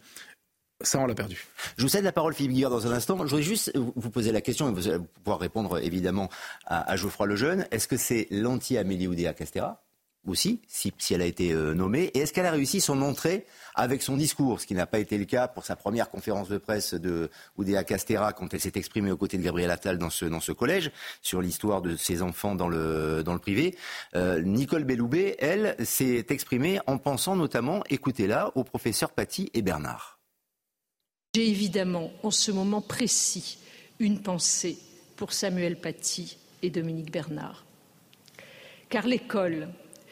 Ça, on l'a perdu. Je vous cède la parole, Philippe Guillard, dans un instant. Je voudrais juste vous poser la question, et vous allez pouvoir répondre évidemment à, Geoffroy Lejeune. Est-ce que c'est l'anti-Amélie Oudéa-Castera aussi, si, elle a été euh, nommée Et est-ce qu'elle a réussi son entrée avec son discours, ce qui n'a pas été le cas pour sa première conférence de presse de Oudéa Castera quand elle s'est exprimée aux côtés de Gabriel Attal dans ce, collège sur l'histoire de ses enfants dans le, privé. Euh, Nicole Belloubet, elle, s'est exprimée en pensant notamment, écoutez-la, au professeur Paty et Bernard. J'ai évidemment, en ce moment précis, une pensée pour Samuel Paty et Dominique Bernard. Car l'école,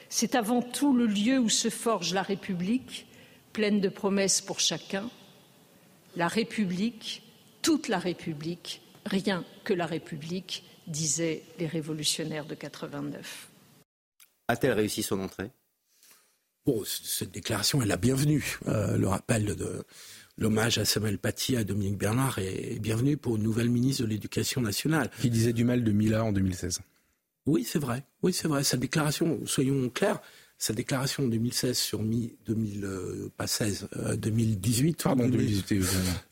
c'est avant tout le lieu où se forge la République, pleine de promesses pour chacun. La République, toute la République, rien que la République, disaient les révolutionnaires de 89. A-t-elle réussi son entrée? Bon, cette déclaration est la bienvenue. Euh, le rappel de l'hommage à Samuel Paty, à Dominique Bernard est bienvenu pour une nouvelle ministre de l'Éducation nationale. Qui disait du mal de Mila en 2016. Oui, c'est vrai. Oui, c'est vrai. Sa déclaration, soyons clairs, sa déclaration en 2016 sur mi 2000 euh, pas 16 2018 pardon 2018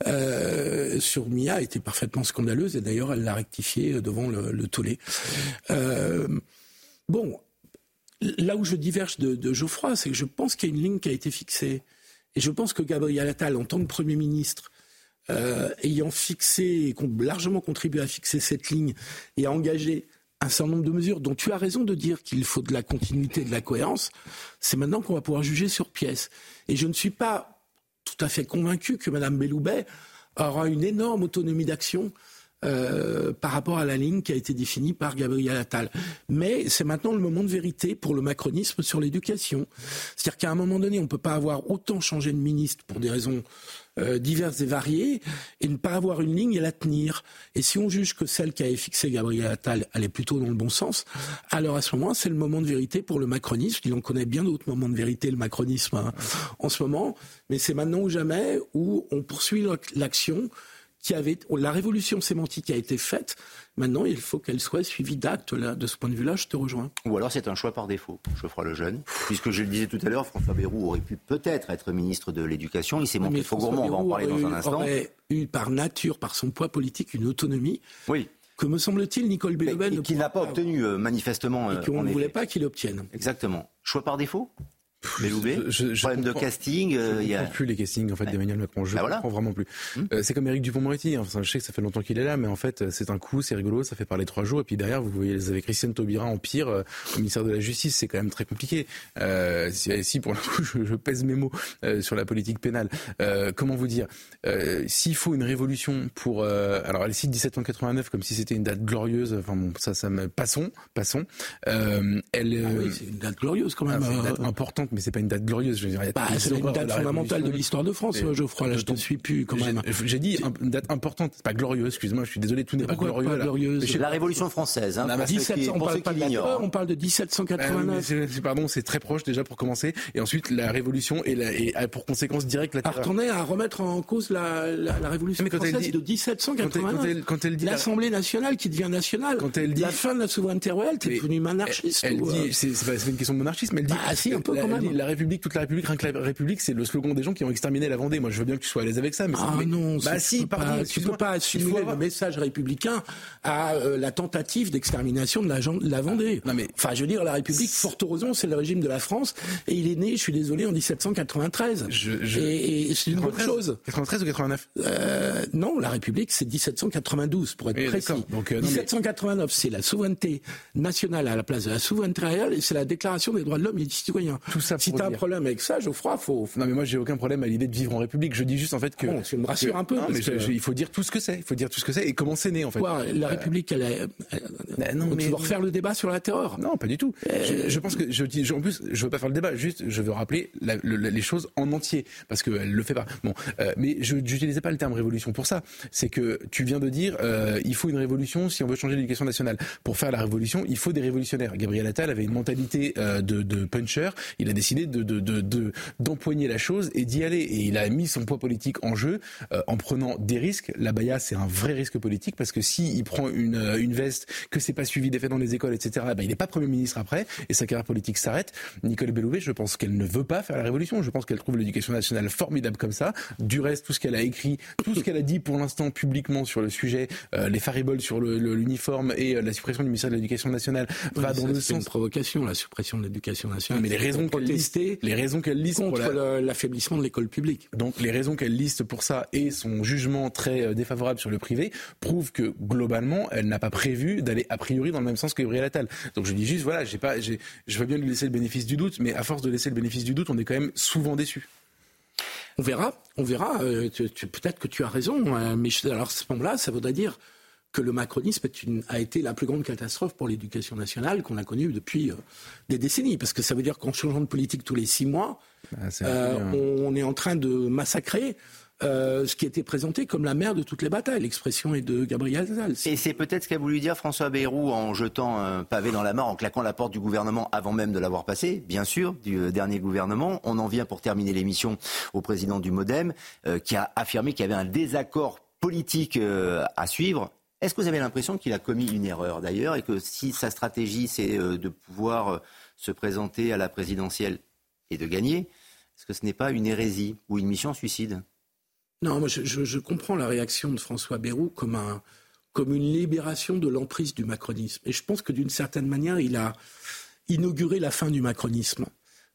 euh, sur Mia était parfaitement scandaleuse et d'ailleurs elle l'a rectifié devant le, le tollé. Euh, bon, là où je diverge de, de Geoffroy, c'est que je pense qu'il y a une ligne qui a été fixée et je pense que Gabriel Attal, en tant que Premier ministre, euh, ayant fixé et largement contribué à fixer cette ligne et à engager un certain nombre de mesures dont tu as raison de dire qu'il faut de la continuité, de la cohérence, c'est maintenant qu'on va pouvoir juger sur pièce. Et je ne suis pas tout à fait convaincu que Mme Belloubet aura une énorme autonomie d'action euh, par rapport à la ligne qui a été définie par Gabriel Attal. Mais c'est maintenant le moment de vérité pour le macronisme sur l'éducation. C'est-à-dire qu'à un moment donné, on ne peut pas avoir autant changé de ministre pour des raisons euh, diverses et variées et ne pas avoir une ligne et la tenir. Et si on juge que celle qui avait fixé Gabriel Attal allait plutôt dans le bon sens, alors à ce moment, c'est le moment de vérité pour le macronisme. Il en connaît bien d'autres moments de vérité, le macronisme, hein, en ce moment. Mais c'est maintenant ou jamais où on poursuit l'action qui avait la révolution sémantique a été faite. Maintenant, il faut qu'elle soit suivie d'actes. De ce point de vue-là, je te rejoins. Ou alors c'est un choix par défaut, Geoffroy Lejeune, puisque je le disais tout à l'heure, François Bayrou aurait pu peut-être être ministre de l'Éducation. Il s'est montré faux gourmand. On va en parler dans un instant. Aurait eu par nature, par son poids politique, une autonomie. Oui que me semble-t-il Nicole Belloubet ne n'a pas obtenu euh, manifestement. Et qu'on ne voulait pas qu'il obtienne. Exactement. Choix par défaut je, je, Problème de casting. Euh, il y a... plus les castings en fait d'Emmanuel Macron. Je ne bah comprends vraiment plus. Hum. Euh, c'est comme Éric Dupont-Moretti. Enfin, je sais que ça fait longtemps qu'il est là, mais en fait, c'est un coup, c'est rigolo, ça fait parler trois jours, et puis derrière, vous voyez, vous avez Christiane Taubira en pire euh, au ministère de la Justice. C'est quand même très compliqué. Euh, si, si, pour le coup, je, je pèse mes mots sur la politique pénale. comment vous dire S'il faut une révolution pour, alors elle cite 1789 comme si c'était une date glorieuse. Enfin bon, ça, ça me passons, passons. elle, ah oui, c'est une date glorieuse quand même. Ah, une date importante mais c'est pas une date glorieuse. Je bah, c'est une date fondamentale de l'histoire de France, Geoffroy. Là, je ne suis plus quand même. J'ai dit une date importante, pas glorieuse. Excuse-moi, je suis désolé, tout n'est pas glorieux. Pas glorieuse. La Révolution française. Hein, 1700, on parle pas de on parle de 1789. Euh, pardon, c'est très proche déjà pour commencer, et ensuite la Révolution et, la, et pour conséquence directe la terreur. Retourner à remettre en cause la, la, la Révolution mais quand française elle dit, de 1789. Quand elle, dit l'Assemblée nationale qui devient nationale, quand elle dit la fin de la souveraineté royale, t'es devenu monarchiste. Elle dit, c'est pas une question de monarchisme, elle dit. Ah si, un peu quand même. La République toute la République, rien que la République, c'est le slogan des gens qui ont exterminé la Vendée. Moi, je veux bien que tu sois à l'aise avec ça, mais ah non, bah si, tu pardon, tu peux pas assimiler le message républicain à euh, la tentative d'extermination de la, de la Vendée. Non mais, enfin, je veux dire, la République, fort heureusement, c'est le régime de la France, et il est né, je suis désolé, en 1793. Je, je... Et, c'est une bonne chose. 93 ou 89 euh, Non, la République, c'est 1792 pour être précis. Donc, 1789, euh, c'est la souveraineté nationale à la place de la souveraineté réelle, et c'est la Déclaration des droits de l'homme et du citoyen. Tout ça si t'as un problème avec ça, Geoffroy, faut. Non, mais moi, j'ai aucun problème à l'idée de vivre en République. Je dis juste en fait que. Bon, tu me rassures un peu. Non, mais il faut dire tout ce que c'est. Il faut dire tout ce que c'est et comment c'est né en fait. Quoi, la République, elle est. non, mais... Tu veux refaire le débat sur la terreur Non, pas du tout. Je, je, pense que je en plus, je veux pas faire le débat. Juste, je veux rappeler la, les choses en entier parce qu'elle le fait pas. Bon, euh, mais je n'utilisais pas le terme révolution pour ça. C'est que tu viens de dire, euh, il faut une révolution si on veut changer l'éducation nationale. Pour faire la révolution, il faut des révolutionnaires. Gabriel Attal avait une mentalité euh, de, de puncher. Il a décidé de, de, de, de d'empoigner la chose et d'y aller. Et il a mis son poids politique en jeu euh, en prenant des risques. La Baya, c'est un vrai risque politique parce que si il prend une, euh, une veste, que c'est pas suivi des faits dans les écoles, etc., bah, il n'est pas Premier ministre après et sa carrière politique s'arrête. Nicole Bellouvet, je pense qu'elle ne veut pas faire la révolution. Je pense qu'elle trouve l'éducation nationale formidable comme ça. Du reste, tout ce qu'elle a écrit, tout ce qu'elle a dit pour l'instant publiquement sur le sujet, euh, les fariboles sur l'uniforme et la suppression du ministère de l'Éducation nationale va dans le sens. C'est une provocation, la suppression de l'Éducation nationale. Mais les raisons qu'elle les raisons qu'elle liste contre l'affaiblissement de l'école publique. Donc les raisons qu'elle liste pour ça et son jugement très euh, défavorable sur le privé prouvent que globalement elle n'a pas prévu d'aller a priori dans le même sens que Gabriel Attal. Donc je dis juste voilà, j'ai pas, je veux bien lui laisser le bénéfice du doute, mais à force de laisser le bénéfice du doute, on est quand même souvent déçu. On verra, on verra. Euh, peut-être que tu as raison, hein, mais alors à ce moment-là, ça voudrait dire que le macronisme a été la plus grande catastrophe pour l'éducation nationale qu'on a connue depuis euh, des décennies. Parce que ça veut dire qu'en changeant de politique tous les six mois, ah, euh, on, est en train de massacrer euh, ce qui était présenté comme la mère de toutes les batailles. L'expression est de Gabriel Attal. Et c'est peut-être ce qu'a voulu dire François Bayrou en jetant un pavé dans la mare, en claquant la porte du gouvernement avant même de l'avoir passé, bien sûr, du dernier gouvernement. On en vient pour terminer l'émission au président du Modem, euh, qui a affirmé qu'il y avait un désaccord politique à suivre. Est-ce que vous avez l'impression qu'il a commis une erreur d'ailleurs et que si sa stratégie c'est de pouvoir se présenter à la présidentielle et de gagner, est-ce que ce n'est pas une hérésie ou une mission suicide? Non, moi je, comprends la réaction de François Bayrou comme, un, comme une libération de l'emprise du macronisme. Et je pense que d'une certaine manière, il a inauguré la fin du macronisme.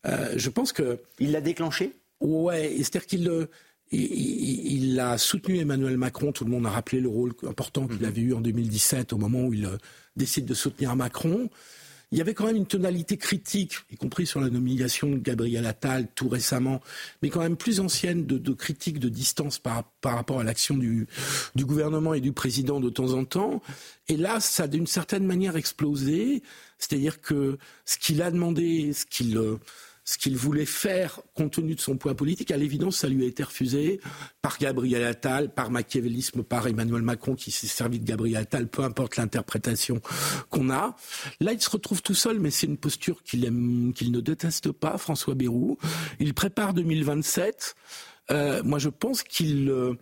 Euh, je pense que. Il l'a déclenché? Ouais, c'est-à-dire qu'il il, a soutenu Emmanuel Macron. Tout le monde a rappelé le rôle important qu'il mhm. avait eu en 2017 au moment où il euh, décide de soutenir Macron il y avait quand même une tonalité critique, y compris sur la nomination de Gabriel Attal tout récemment, mais quand même plus ancienne de, de critique, de distance par, par rapport à l'action du, du gouvernement et du président de temps en temps. Et là, ça a d'une certaine manière explosé. C'est-à-dire que ce qu'il a demandé, ce qu'il euh, ce qu'il voulait faire compte tenu de son poids politique, à l'évidence, ça lui a été refusé par Gabriel Attal, par machiavélisme, par Emmanuel Macron qui s'est servi de Gabriel Attal, peu importe l'interprétation qu'on a. Là, il se retrouve tout seul, mais c'est une posture qu'il aime, qu'il ne déteste pas, François Bayrou. Il prépare 2027. Euh, moi, je pense qu'il euh,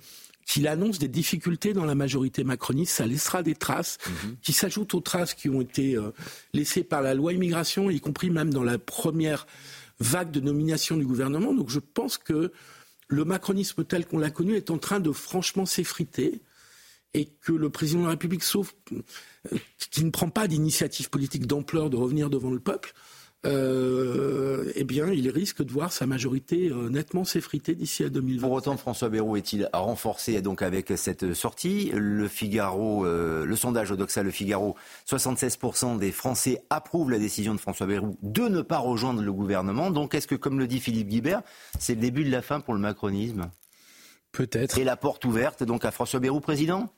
qu'il annonce des difficultés dans la majorité macroniste, ça laissera des traces mhm. qui s'ajoutent aux traces qui ont été euh, laissées par la loi immigration, y compris même dans la première vague de nomination du gouvernement. Donc je pense que le macronisme tel qu'on l'a connu est en train de franchement s'effriter et que le président de la République, sauf euh, qui ne prend pas d'initiative politique d'ampleur de revenir devant le peuple, euh, eh bien, il risque de voir sa majorité euh, nettement s'effriter d'ici à 2020. Pour autant, François Bayrou est-il renforcé donc avec cette sortie? Le Figaro, euh, le sondage Odoxa Le Figaro, 76% des Français approuvent la décision de François Bayrou de ne pas rejoindre le gouvernement. Donc, est-ce que, comme le dit Philippe Guibert, c'est le début de la fin pour le macronisme? Peut-être. Et la porte ouverte donc à François Bayrou président?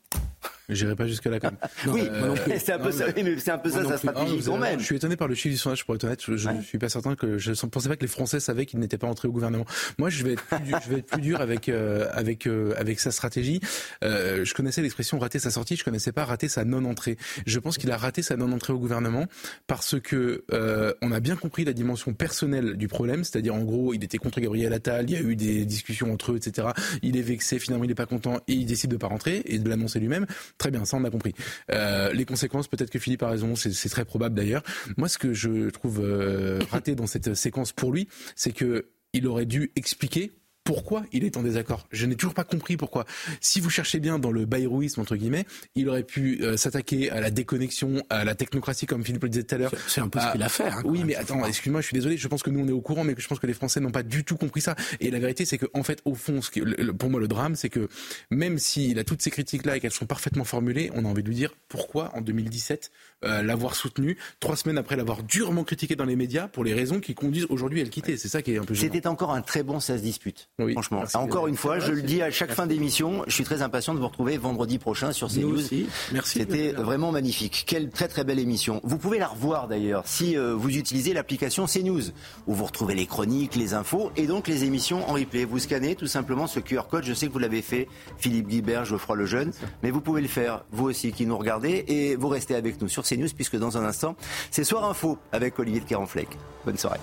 J'irai pas jusque là quand même. oui, euh, c'est un peu ça, mais c'est un peu ça sa stratégie quand même. Je suis étonné par le chiffre du sondage pour être honnête. Je, ne suis pas certain que je ne pensais pas que les Français savaient qu'ils n'étaient pas entrés au gouvernement. Moi, je vais être plus dur, je vais être plus dur avec euh, avec euh, avec sa stratégie. Euh, je connaissais l'expression rater sa sortie, je connaissais pas rater sa non entrée. Je pense qu'il a raté sa non entrée au gouvernement parce que on a bien compris la dimension personnelle du problème, c'est-à-dire en gros, il était contre Gabriel Attal, il y a eu des discussions entre eux, etc. Il est vexé, finalement, il n'est pas content et il décide de pas rentrer et de l'annoncer lui-même. Très bien, ça on a compris. Euh, les conséquences, peut-être que Philippe a raison, c'est très probable d'ailleurs. Moi, ce que je trouve euh, raté dans cette séquence pour lui, c'est que il aurait dû expliquer pourquoi il est en désaccord. Je n'ai toujours pas compris pourquoi. Si vous cherchez bien dans le bayrouisme, entre guillemets, il aurait pu euh, s'attaquer à la déconnexion, à la technocratie, comme Philippe le disait tout à l'heure. C'est un peu ce qu'il a fait. Hein, oui, mais attends, excuse-moi, je suis désolé. Je pense que nous, on est au courant, mais que je pense que les Français n'ont pas du tout compris ça. Et la vérité, c'est que, en fait, au fond, ce pour moi, le drame, c'est que même s'il a toutes ces critiques-là et qu'elles sont parfaitement formulées, on a envie de lui dire pourquoi, en 2017, euh, l'avoir soutenu trois semaines après l'avoir durement critiqué dans les médias pour les raisons qui conduisent aujourd'hui à le quitter. C'est ça qui est un peu C'était encore un très bon ça se dispute. Oui. Franchement. Encore une fois, je le dis à chaque fin d'émission, je suis très impatient de vous retrouver vendredi prochain sur CNews. Merci. C'était vraiment magnifique. Quelle très très belle émission. Vous pouvez la revoir d'ailleurs si euh, vous utilisez l'application CNews où vous retrouvez les chroniques, les infos et donc les émissions en replay. Vous scannez tout simplement ce QR code. Je sais que vous l'avez fait, Philippe Guibert, Geoffroy Lejeune, mais vous pouvez le faire vous aussi qui nous regardez et vous restez avec nous sur Puisque dans un instant, c'est Soir Info avec Olivier de Carenfleck. Bonne soirée.